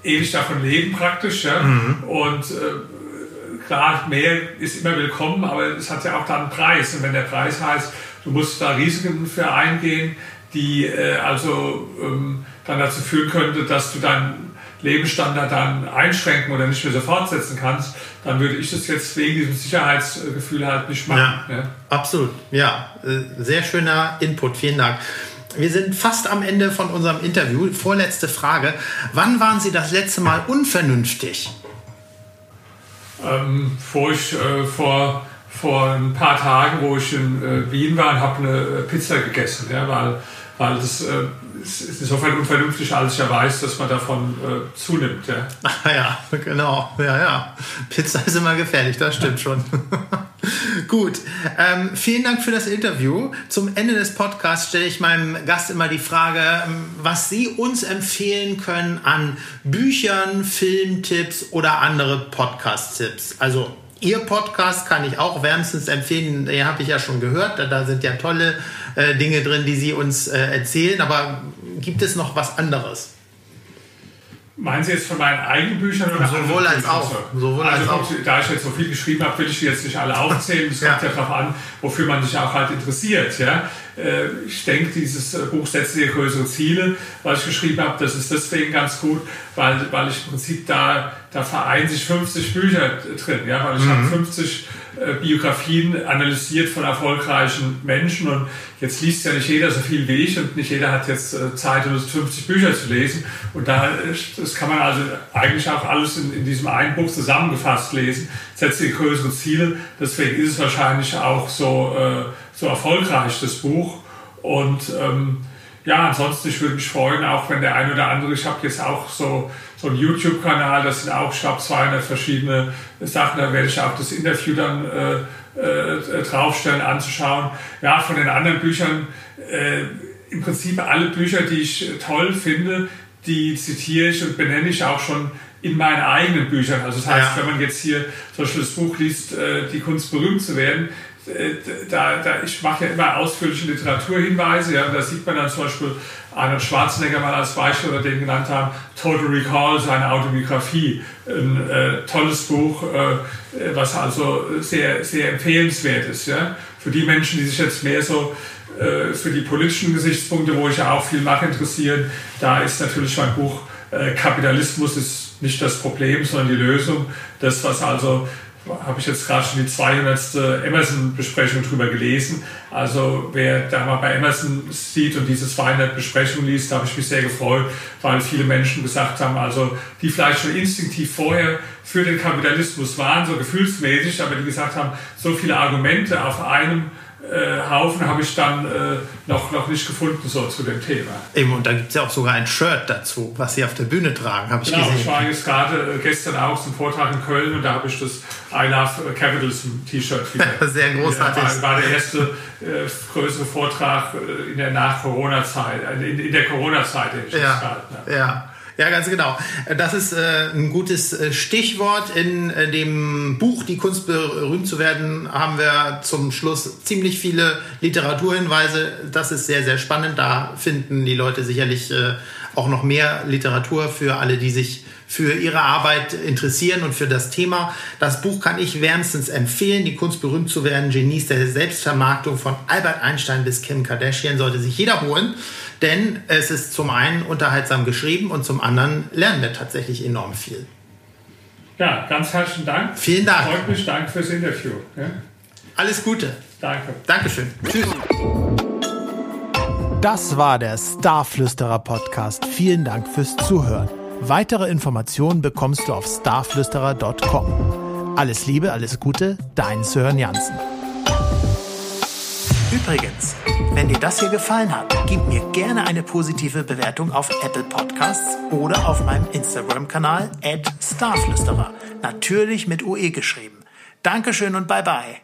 ewig davon leben praktisch. Ja? Mhm. Und äh, klar, mehr ist immer willkommen, aber es hat ja auch dann einen Preis. Und wenn der Preis heißt, du musst da Risiken für eingehen, die äh, also ähm, dann dazu führen könnte, dass du deinen Lebensstandard dann einschränken oder nicht mehr so fortsetzen kannst, dann würde ich das jetzt wegen diesem Sicherheitsgefühl halt nicht machen. Ja, ja. Absolut, ja. Äh, sehr schöner Input, vielen Dank. Wir sind fast am Ende von unserem Interview. Vorletzte Frage. Wann waren Sie das letzte Mal unvernünftig? Ähm, vor, ich, äh, vor, vor ein paar Tagen, wo ich in äh, Wien war habe eine äh, Pizza gegessen, ja, weil, weil das äh, ist insofern unvernünftig, als ich ja weiß, dass man davon äh, zunimmt. Ja. Ah, ja, genau. Ja, ja. Pizza ist immer gefährlich, das stimmt schon. Gut, ähm, vielen Dank für das Interview. Zum Ende des Podcasts stelle ich meinem Gast immer die Frage, ähm, was Sie uns empfehlen können an Büchern, Filmtipps oder andere Podcast-Tipps. Also Ihr Podcast kann ich auch wärmstens empfehlen. Den habe ich ja schon gehört. Da, sind ja tolle äh, Dinge drin, die Sie uns äh, erzählen. Aber gibt es noch was anderes? Meinen Sie jetzt von meinen eigenen Büchern oder Sowohl als auch. Sowohl also, als auch. Da ich jetzt so viel geschrieben habe, will ich die jetzt nicht alle aufzählen. Es kommt ja, ja darauf an, wofür man sich auch halt interessiert. Ja? Äh, ich denke, dieses äh, Buch setzt dir größere Ziele, was ich geschrieben habe, das ist deswegen ganz gut, weil, weil ich im Prinzip da, da vereinen sich 50 Bücher drin. Ja? Weil ich mhm. habe 50 äh, Biografien analysiert von erfolgreichen Menschen. Und jetzt liest ja nicht jeder so viel wie ich und nicht jeder hat jetzt äh, Zeit, 50 Bücher zu lesen. Und da das kann man also eigentlich auch alles in, in diesem einen Buch zusammengefasst lesen, setzt die größere Ziele, deswegen ist es wahrscheinlich auch so, äh, so erfolgreich, das Buch. Und ähm, ja, ansonsten, ich würde mich freuen, auch wenn der ein oder andere, ich habe jetzt auch so, so einen YouTube-Kanal, das sind auch, ich glaube, 200 verschiedene Sachen, da werde ich auch das Interview dann äh, äh, draufstellen, anzuschauen. Ja, von den anderen Büchern, äh, im Prinzip alle Bücher, die ich toll finde, die zitiere ich und benenne ich auch schon in meinen eigenen Büchern. Also das heißt, ja. wenn man jetzt hier zum Beispiel das Buch liest, äh, Die Kunst berühmt zu werden, da, da, ich mache ja immer ausführliche Literaturhinweise, ja, da sieht man dann zum Beispiel Arnold Schwarzenegger mal als Beispiel oder den genannt haben, Total Recall, seine Autobiografie, ein äh, tolles Buch, äh, was also sehr, sehr empfehlenswert ist. Ja? Für die Menschen, die sich jetzt mehr so äh, für die politischen Gesichtspunkte, wo ich ja auch viel mache, interessieren, da ist natürlich mein Buch äh, Kapitalismus ist nicht das Problem, sondern die Lösung. Das, was also habe ich jetzt gerade schon die 200. Emerson-Besprechung drüber gelesen. Also wer da mal bei Emerson sieht und diese 200 Besprechungen liest, da habe ich mich sehr gefreut, weil viele Menschen gesagt haben, also die vielleicht schon instinktiv vorher für den Kapitalismus waren, so gefühlsmäßig, aber die gesagt haben, so viele Argumente auf einem äh, Haufen habe ich dann äh, noch, noch nicht gefunden so zu dem Thema. Eben, und da gibt es ja auch sogar ein Shirt dazu, was Sie auf der Bühne tragen, habe ich genau, gesehen. Ich war jetzt gerade äh, gestern auch zum Vortrag in Köln und da habe ich das I Love Capitalism T-Shirt wieder. Sehr großartig. Das war, war der erste äh, größere Vortrag äh, in der Nach-Corona-Zeit, äh, in, in, der Corona-Zeit, den ich ja, gehalten habe. Ja. Ja, ganz genau. Das ist äh, ein gutes äh, Stichwort. In äh, dem Buch Die Kunst berühmt zu werden haben wir zum Schluss ziemlich viele Literaturhinweise. Das ist sehr, sehr spannend. Da finden die Leute sicherlich äh, auch noch mehr Literatur für alle, die sich für ihre Arbeit interessieren und für das Thema. Das Buch kann ich wärmstens empfehlen. Die Kunst berühmt zu werden, Genies der Selbstvermarktung von Albert Einstein bis Kim Kardashian sollte sich jeder holen. Denn es ist zum einen unterhaltsam geschrieben und zum anderen lernen wir tatsächlich enorm viel. Ja, ganz herzlichen Dank. Vielen Dank. Freut mich, danke fürs Interview. Ja? Alles Gute. Danke. Dankeschön. Tschüss. Das war der Starflüsterer Podcast. Vielen Dank fürs Zuhören. Weitere Informationen bekommst du auf starflüsterer.com. Alles Liebe, alles Gute, dein Sören Jansen. Übrigens, wenn dir das hier gefallen hat, gib mir gerne eine positive Bewertung auf Apple Podcasts oder auf meinem Instagram-Kanal @starflüsterer. Natürlich mit UE geschrieben. Dankeschön und bye bye.